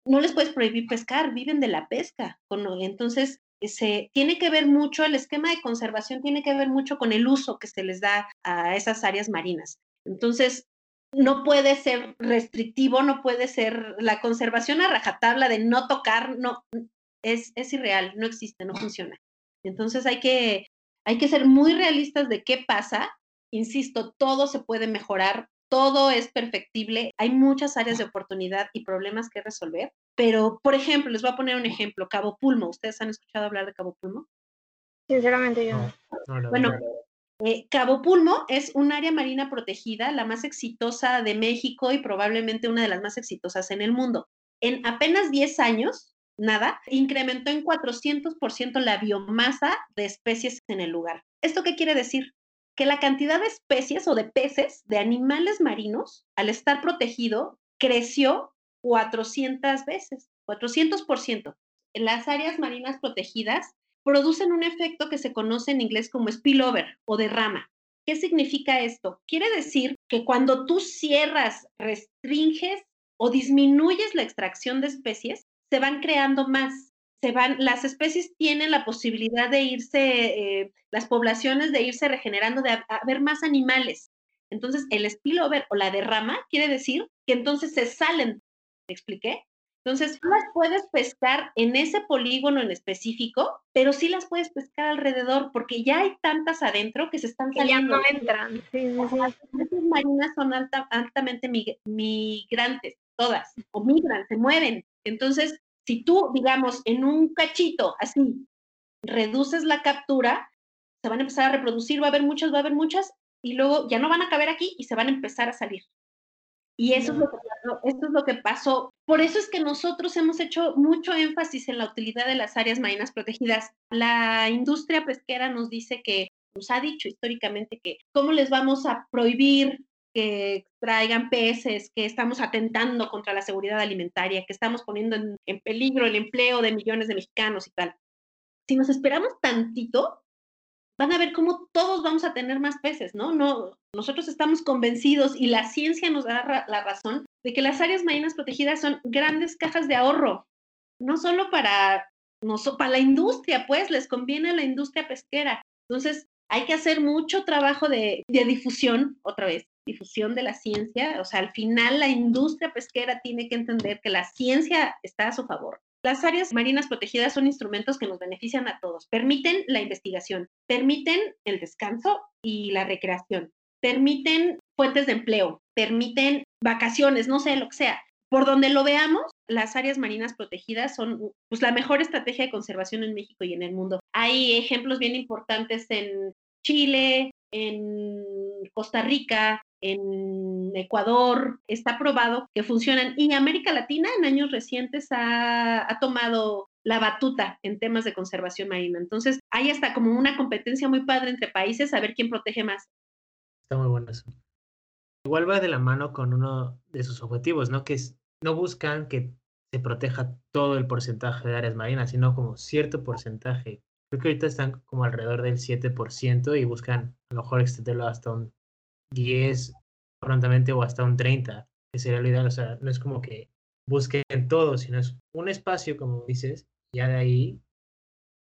no les puedes prohibir pescar, viven de la pesca. Entonces, se, tiene que ver mucho, el esquema de conservación tiene que ver mucho con el uso que se les da a esas áreas marinas. Entonces, no puede ser restrictivo, no puede ser la conservación a rajatabla de no tocar, no, es, es irreal, no existe, no funciona. Entonces hay que, hay que ser muy realistas de qué pasa. Insisto, todo se puede mejorar, todo es perfectible, hay muchas áreas de oportunidad y problemas que resolver, pero, por ejemplo, les voy a poner un ejemplo, Cabo Pulmo. ¿Ustedes han escuchado hablar de Cabo Pulmo? Sinceramente yo no. bueno, eh, Cabo Pulmo es un área marina protegida, la más exitosa de México y probablemente una de las más exitosas en el mundo. En apenas 10 años, nada, incrementó en 400% la biomasa de especies en el lugar. ¿Esto qué quiere decir? Que la cantidad de especies o de peces, de animales marinos, al estar protegido, creció 400 veces, 400%. En las áreas marinas protegidas producen un efecto que se conoce en inglés como spillover o derrama. ¿Qué significa esto? Quiere decir que cuando tú cierras, restringes o disminuyes la extracción de especies, se van creando más. Se van, las especies tienen la posibilidad de irse, eh, las poblaciones de irse regenerando, de haber más animales. Entonces, el spillover o la derrama quiere decir que entonces se salen. ¿Me expliqué? Entonces, no las puedes pescar en ese polígono en específico, pero sí las puedes pescar alrededor, porque ya hay tantas adentro que se están saliendo. ya no entran. Sí, sí, Las marinas son altamente migrantes, todas, o migran, se mueven. Entonces, si tú, digamos, en un cachito así, reduces la captura, se van a empezar a reproducir, va a haber muchas, va a haber muchas, y luego ya no van a caber aquí y se van a empezar a salir Y eso, es lo que, esto es lo que pasó. Por eso es que nosotros hemos hecho mucho énfasis en la utilidad de las áreas marinas protegidas. La industria pesquera nos dice que, nos ha dicho históricamente que cómo les vamos a prohibir que traigan peces, que estamos atentando contra la seguridad alimentaria, que estamos poniendo en, en peligro el empleo de millones de mexicanos y tal. Si nos esperamos tantito, van a ver cómo todos vamos a tener más peces, ¿no? No, nosotros estamos convencidos y la ciencia nos da la razón de que las áreas marinas protegidas son grandes cajas de ahorro, no solo para, la industria, pues les conviene a la industria pesquera. Entonces, hay que hacer mucho trabajo de, de difusión, otra vez, difusión de la ciencia. O sea, al final la industria pesquera tiene que entender que la ciencia está a su favor. Las áreas marinas protegidas son instrumentos que nos benefician a todos. Permiten la investigación, permiten el descanso y la recreación, permiten fuentes de empleo, permiten vacaciones, no sé, lo que sea. Por donde lo veamos, las áreas marinas protegidas son pues, la mejor estrategia de conservación en México y en el mundo. Hay ejemplos bien importantes en Chile, en Costa Rica, en Ecuador, está probado que funcionan. Y América Latina en años recientes ha, tomado la batuta en temas de conservación marina. Entonces, hay hasta como una competencia muy padre entre países a ver quién protege más. Está muy bueno eso. Igual va de la mano con uno de sus objetivos, ¿no? Que es, no buscan que se proteja todo el porcentaje de áreas marinas, sino como cierto porcentaje. Creo que ahorita están como alrededor del 7% y buscan a lo mejor extenderlo hasta un 10 prontamente o hasta un 30, que sería lo ideal. O sea, no es como que busquen todo, sino es un espacio, como dices, ya de ahí.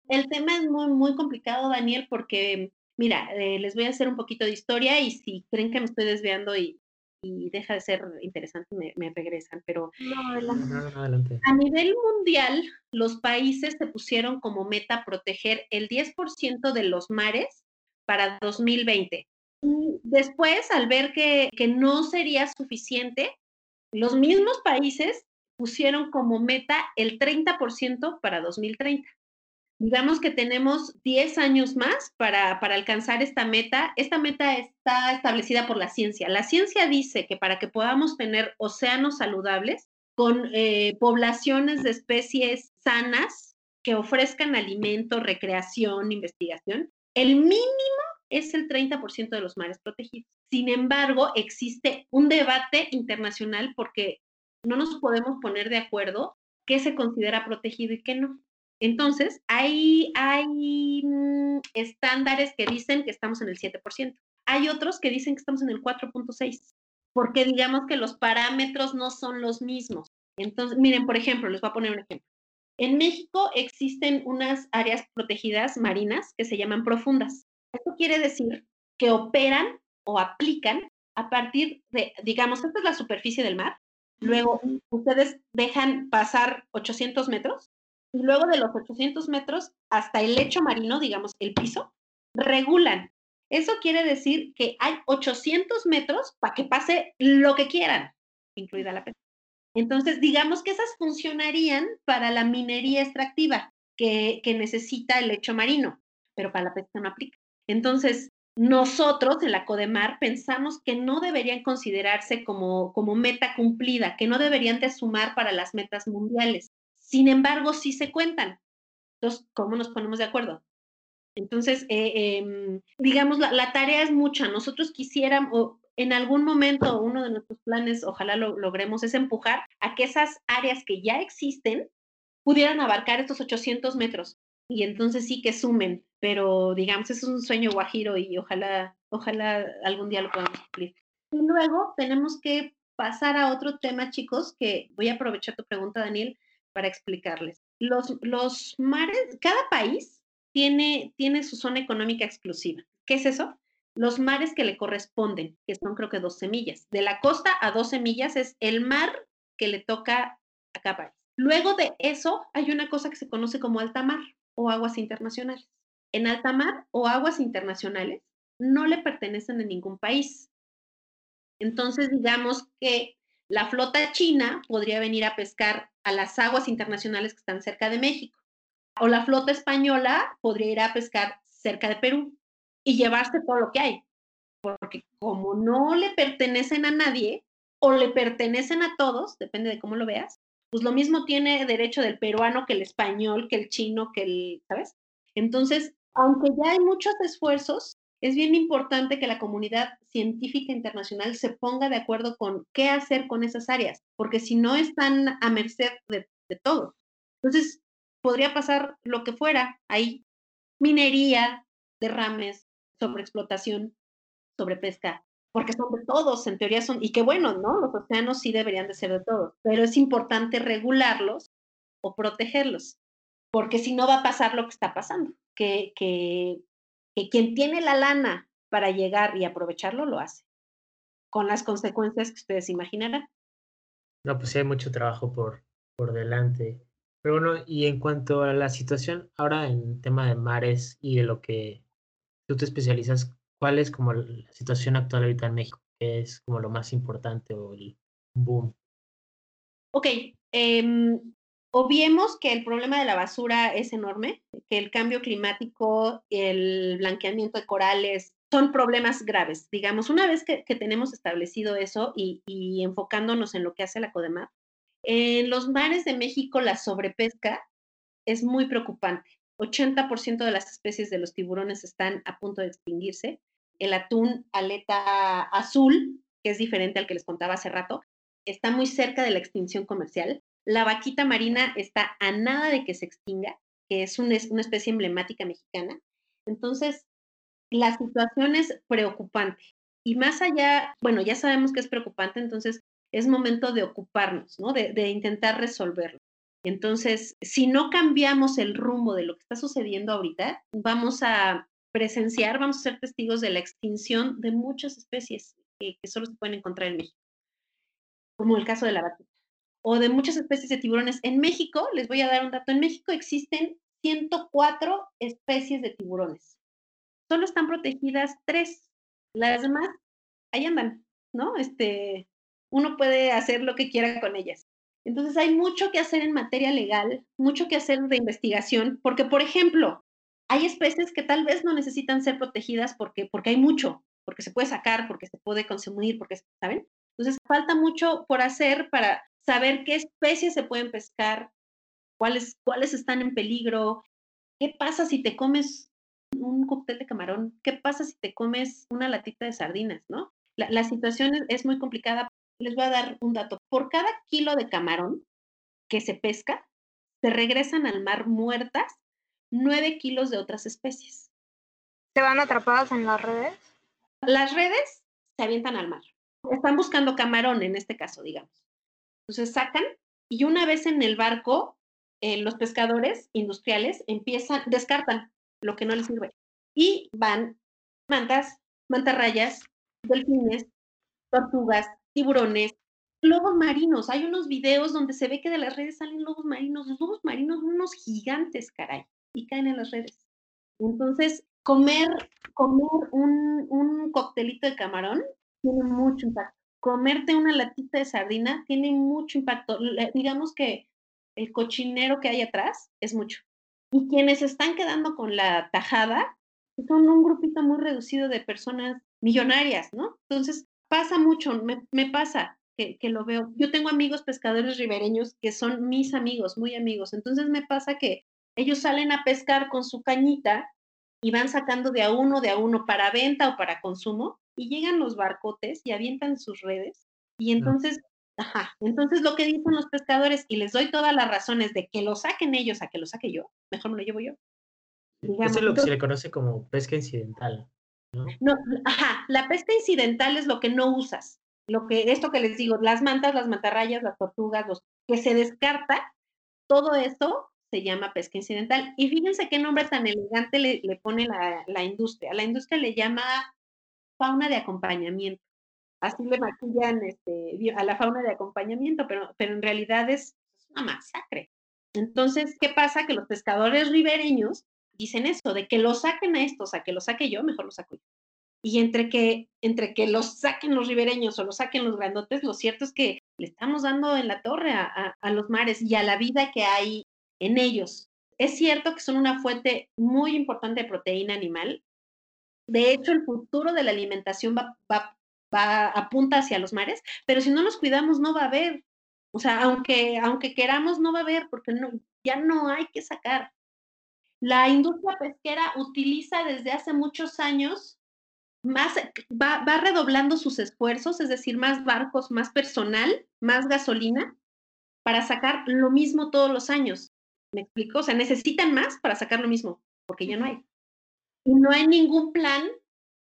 El tema es muy, muy complicado, Daniel, porque, mira, eh, les voy a hacer un poquito de historia y si creen que me estoy desviando y, y deja de ser interesante, me, me regresan. Pero a nivel mundial, los países se pusieron como meta proteger el 10% de los mares para 2020. Después, al ver que, no sería suficiente, los mismos países pusieron como meta el 30% para 2030. Digamos que tenemos 10 años más para, para, alcanzar esta meta. Esta meta está establecida por la ciencia. La ciencia dice que para que podamos tener océanos saludables con eh, poblaciones de especies sanas que ofrezcan alimento, recreación, investigación, el mínimo es el 30% de los mares protegidos. Sin embargo, existe un debate internacional porque no nos podemos poner de acuerdo qué se considera protegido y qué no. Entonces, hay, hay mm, estándares que dicen que estamos en el 7%. Hay otros que dicen que estamos en el 4.6%, porque digamos que los parámetros no son los mismos. Entonces, miren, por ejemplo, les voy a poner un ejemplo. En México existen unas áreas protegidas marinas que se llaman profundas. Esto quiere decir que operan o aplican a partir de, digamos, esta es la superficie del mar, luego ustedes dejan pasar 800 metros y luego de los 800 metros hasta el lecho marino, digamos, el piso, regulan. Eso quiere decir que hay 800 metros para que pase lo que quieran, incluida la pesca. Entonces, digamos que esas funcionarían para la minería extractiva que, que necesita el lecho marino, pero para la pesca no aplica. Entonces, nosotros en la Codemar pensamos que no deberían considerarse como, como meta cumplida, que no deberían de sumar para las metas mundiales. Sin embargo, sí se cuentan. Entonces, ¿cómo nos ponemos de acuerdo? Entonces, eh, em, digamos, la, la, tarea es mucha. Nosotros quisiéramos, en algún momento, uno de nuestros planes, ojalá lo logremos, es empujar a que esas áreas que ya existen pudieran abarcar estos 800 metros y entonces sí que sumen, pero digamos, es un sueño guajiro y ojalá, ojalá algún día lo podamos cumplir. Y luego tenemos que pasar a otro tema, chicos, que voy a aprovechar tu pregunta, Daniel, para explicarles. Los, los mares, cada país tiene, tiene su zona económica exclusiva. ¿Qué es eso? Los mares que le corresponden, que son creo que dos semillas. De la costa a dos semillas es el mar que le toca a cada país. Luego de eso hay una cosa que se conoce como alta mar o aguas internacionales. En alta mar o aguas internacionales no le pertenecen a ningún país. Entonces, digamos que la flota china podría venir a pescar a las aguas internacionales que están cerca de México. O la flota española podría ir a pescar cerca de Perú y llevarse todo lo que hay. Porque como no le pertenecen a nadie, o le pertenecen a todos, depende de cómo lo veas, pues lo mismo tiene derecho del peruano que el español, que el chino, que el, ¿sabes? Entonces, aunque ya hay muchos esfuerzos, es bien importante que la comunidad científica internacional se ponga de acuerdo con qué hacer con esas áreas, porque si no están a merced de, de todo. Entonces, podría pasar lo que fuera ahí, minería, derrames, sobreexplotación, sobrepesca, porque son de todos, en teoría son, y qué bueno, ¿no? Los océanos sí deberían de ser de todos, pero es importante regularlos o protegerlos, porque si no va a pasar lo que está pasando, que, que, que quien tiene la lana para llegar y aprovecharlo lo hace, con las consecuencias que ustedes imaginarán. No, pues sí hay mucho trabajo por, por delante. Pero bueno, y en cuanto a la situación ahora en tema de mares y de lo que tú te especializas, ¿cuál es como la situación actual ahorita en México? ¿Qué es como lo más importante o el boom? Ok, eh, obviemos que el problema de la basura es enorme, que el cambio climático, el blanqueamiento de corales son problemas graves. Digamos, una vez que, tenemos establecido eso y, y, enfocándonos en lo que hace la CODEMAP, en los mares de México la sobrepesca es muy preocupante. 80% de las especies de los tiburones están a punto de extinguirse. El atún aleta azul, que es diferente al que les contaba hace rato, está muy cerca de la extinción comercial. La vaquita marina está a nada de que se extinga, que es una, especie emblemática mexicana. Entonces, la situación es preocupante. Y más allá, bueno, ya sabemos que es preocupante, entonces es momento de ocuparnos, ¿no? De intentar resolverlo. Entonces, si no cambiamos el rumbo de lo que está sucediendo ahorita, vamos a presenciar, vamos a ser testigos de la extinción de muchas especies que, solo se pueden encontrar en México, como el caso de la vaquita, o de muchas especies de tiburones. En México, les voy a dar un dato, en México existen 104 especies de tiburones. Solo están protegidas tres. Las demás, ahí andan, ¿no? Este, uno puede hacer lo que quiera con ellas. Entonces hay mucho que hacer en materia legal, mucho que hacer de investigación, porque, por ejemplo, hay especies que tal vez no necesitan ser protegidas porque, porque hay mucho, porque se puede sacar, porque se puede consumir, porque, ¿saben? Entonces falta mucho por hacer para saber qué especies se pueden pescar, cuáles, cuáles están en peligro, qué pasa si te comes un cóctel de camarón, qué pasa si te comes una latita de sardinas, ¿no? La, situación es muy complicada les voy a dar un dato. Por cada kilo de camarón que se pesca, se regresan al mar muertas nueve kilos de otras especies. ¿Se van atrapadas en las redes? Las redes se avientan al mar. Están buscando camarón en este caso, digamos. Entonces sacan y una vez en el barco, eh, los pescadores industriales empiezan, descartan lo que no les sirve y van mantas, mantarrayas, delfines, tortugas, tiburones, lobos marinos. Hay unos videos donde se ve que de las redes salen lobos marinos. Los lobos marinos unos gigantes, caray, y caen en las redes. Entonces, comer, comer un, un coctelito de camarón tiene mucho impacto. Comerte una latita de sardina tiene mucho impacto. digamos que el cochinero que hay atrás es mucho. Y quienes están quedando con la tajada son un grupito muy reducido de personas millonarias, ¿no? Entonces, pasa mucho, me, me pasa que, que, lo veo. Yo tengo amigos pescadores ribereños que son mis amigos, muy amigos. Entonces me pasa que ellos salen a pescar con su cañita y van sacando de a uno, de a uno para venta o para consumo y llegan los barcotes y avientan sus redes. Y entonces, ajá, entonces lo que dicen los pescadores, y les doy todas las razones de que lo saquen ellos a que lo saque yo, mejor me lo llevo yo. Digamos, Eso es lo que se le conoce como pesca incidental. ¿No? Ajá, la pesca incidental es lo que no usas. Lo que, esto que les digo, las mantas, las mantarrayas, las tortugas, los que se descarta, todo eso se llama pesca incidental. Y fíjense qué nombre tan elegante le, le pone la, la, industria. La industria le llama fauna de acompañamiento. Así le maquillan este, a la fauna de acompañamiento, pero, pero en realidad es una masacre. Entonces, ¿qué pasa? Que los pescadores ribereños dicen eso, de que lo saquen a estos, a que lo saque yo, mejor lo saco yo. Y entre que, entre que los saquen los ribereños o los saquen los grandotes, lo cierto es que le estamos dando en la torre a, los mares y a la vida que hay en ellos. Es cierto que son una fuente muy importante de proteína animal. De hecho, el futuro de la alimentación va, va va apunta hacia los mares, pero si no los cuidamos no va a haber. O sea, aunque, aunque queramos, no va a haber, porque ya no hay que sacar. La industria pesquera utiliza desde hace muchos años más, va, va redoblando sus esfuerzos, es decir, más barcos, más personal, más gasolina, para sacar lo mismo todos los años. ¿Me explico? O sea, necesitan más para sacar lo mismo, porque ya no hay. Y no hay ningún plan,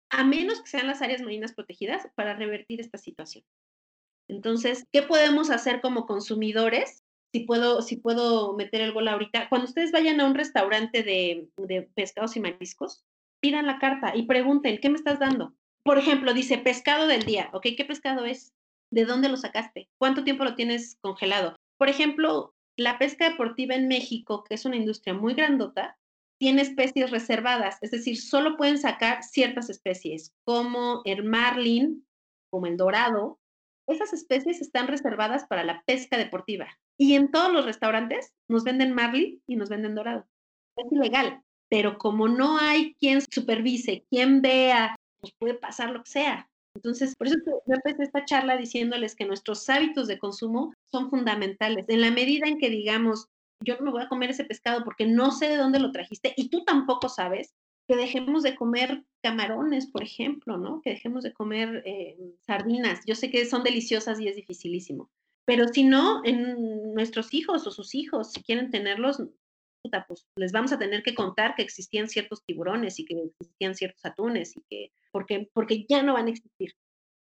a menos que sean las áreas marinas protegidas, para revertir esta situación. Entonces, ¿qué podemos hacer como consumidores? Si puedo, si puedo meter el gol ahorita, cuando ustedes vayan a un restaurante de, de pescados y mariscos, pidan la carta y pregunten, ¿qué me estás dando? Por ejemplo, dice pescado del día, ¿ok? ¿Qué pescado es? ¿De dónde lo sacaste? ¿Cuánto tiempo lo tienes congelado? Por ejemplo, la pesca deportiva en México, que es una industria muy grandota, tiene especies reservadas, es decir, solo pueden sacar ciertas especies, como el marlin, como el dorado. Esas especies están reservadas para la pesca deportiva. Y en todos los restaurantes nos venden marlin y nos venden dorado. Es ilegal, pero como no hay quien supervise, quien vea, pues puede pasar lo que sea. Entonces, por eso yo empecé esta charla diciéndoles que nuestros hábitos de consumo son fundamentales. En la medida en que digamos, yo no me voy a comer ese pescado porque no sé de dónde lo trajiste y tú tampoco sabes, que dejemos de comer camarones, por ejemplo, ¿no? Que dejemos de comer eh, sardinas. Yo sé que son deliciosas y es dificilísimo. Pero si no, en nuestros hijos o sus hijos, si quieren tenerlos, pues les vamos a tener que contar que existían ciertos tiburones y que existían ciertos atunes y que porque, porque ya no van a existir.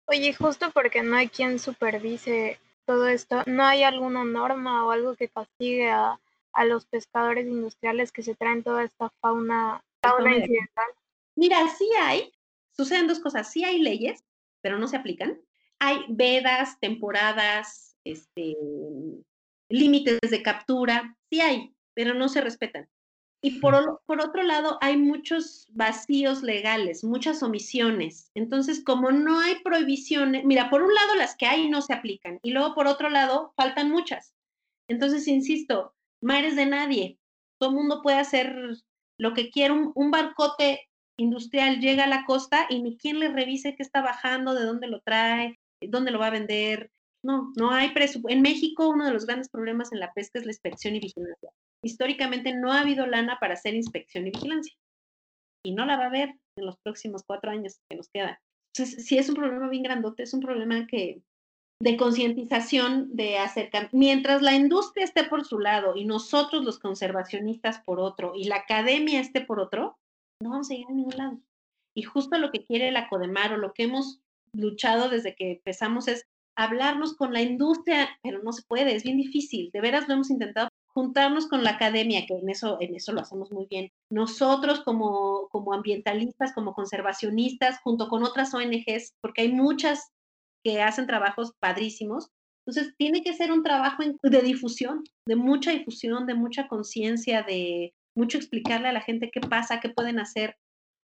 Oye, justo porque no hay quien supervise todo esto, ¿no hay alguna norma o algo que castigue a, a los pescadores industriales que se traen toda esta fauna, fauna incidental? Mira, sí hay, suceden dos cosas, sí hay leyes, pero no se aplican. Hay vedas, temporadas, este, límites de captura, sí hay, pero no se respetan. Y por, por, otro lado, hay muchos vacíos legales, muchas omisiones. Entonces, como no hay prohibiciones, mira, por un lado las que hay no se aplican y luego por otro lado faltan muchas. Entonces, insisto, mares de nadie. Todo el mundo puede hacer lo que quiera. Un, un, barcote industrial llega a la costa y ni quien le revise qué está bajando, de dónde lo trae, dónde lo va a vender. No, no hay presupuesto. En México, uno de los grandes problemas en la pesca es la inspección y vigilancia históricamente no ha habido lana para hacer inspección y vigilancia. Y no la va a haber en los próximos cuatro años que nos quedan. Entonces, sí es un problema bien grandote, es un problema que de concientización, de acercar. Mientras la industria esté por su lado y nosotros los conservacionistas por otro y la academia esté por otro, no vamos a llegar a ningún lado. Y justo lo que quiere la CODEMAR o lo que hemos luchado desde que empezamos es hablarnos con la industria, pero no se puede, es bien difícil. De veras lo hemos intentado juntarnos con la academia, que en eso, en eso lo hacemos muy bien. Nosotros como, como ambientalistas, como conservacionistas, junto con otras ONGs, porque hay muchas que hacen trabajos padrísimos. Entonces, tiene que ser un trabajo de difusión, de mucha difusión, de mucha conciencia, de mucho explicarle a la gente qué pasa, qué pueden hacer.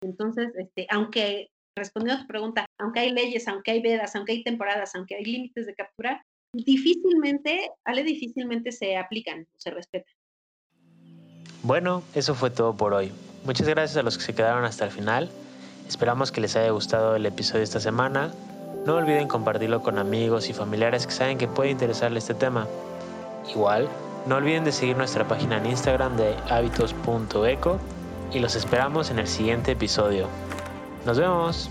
Entonces, este, aunque, respondiendo a tu pregunta, aunque hay leyes, aunque hay vedas, aunque hay temporadas, aunque hay límites de captura, difícilmente, Ale, difícilmente se aplican o se respetan. Bueno, eso fue todo por hoy. Muchas gracias a los que se quedaron hasta el final. Esperamos que les haya gustado el episodio esta semana. No olviden compartirlo con amigos y familiares que saben que puede interesarle este tema. Igual, no olviden de seguir nuestra página en Instagram de hábitos.eco y los esperamos en el siguiente episodio. Nos vemos.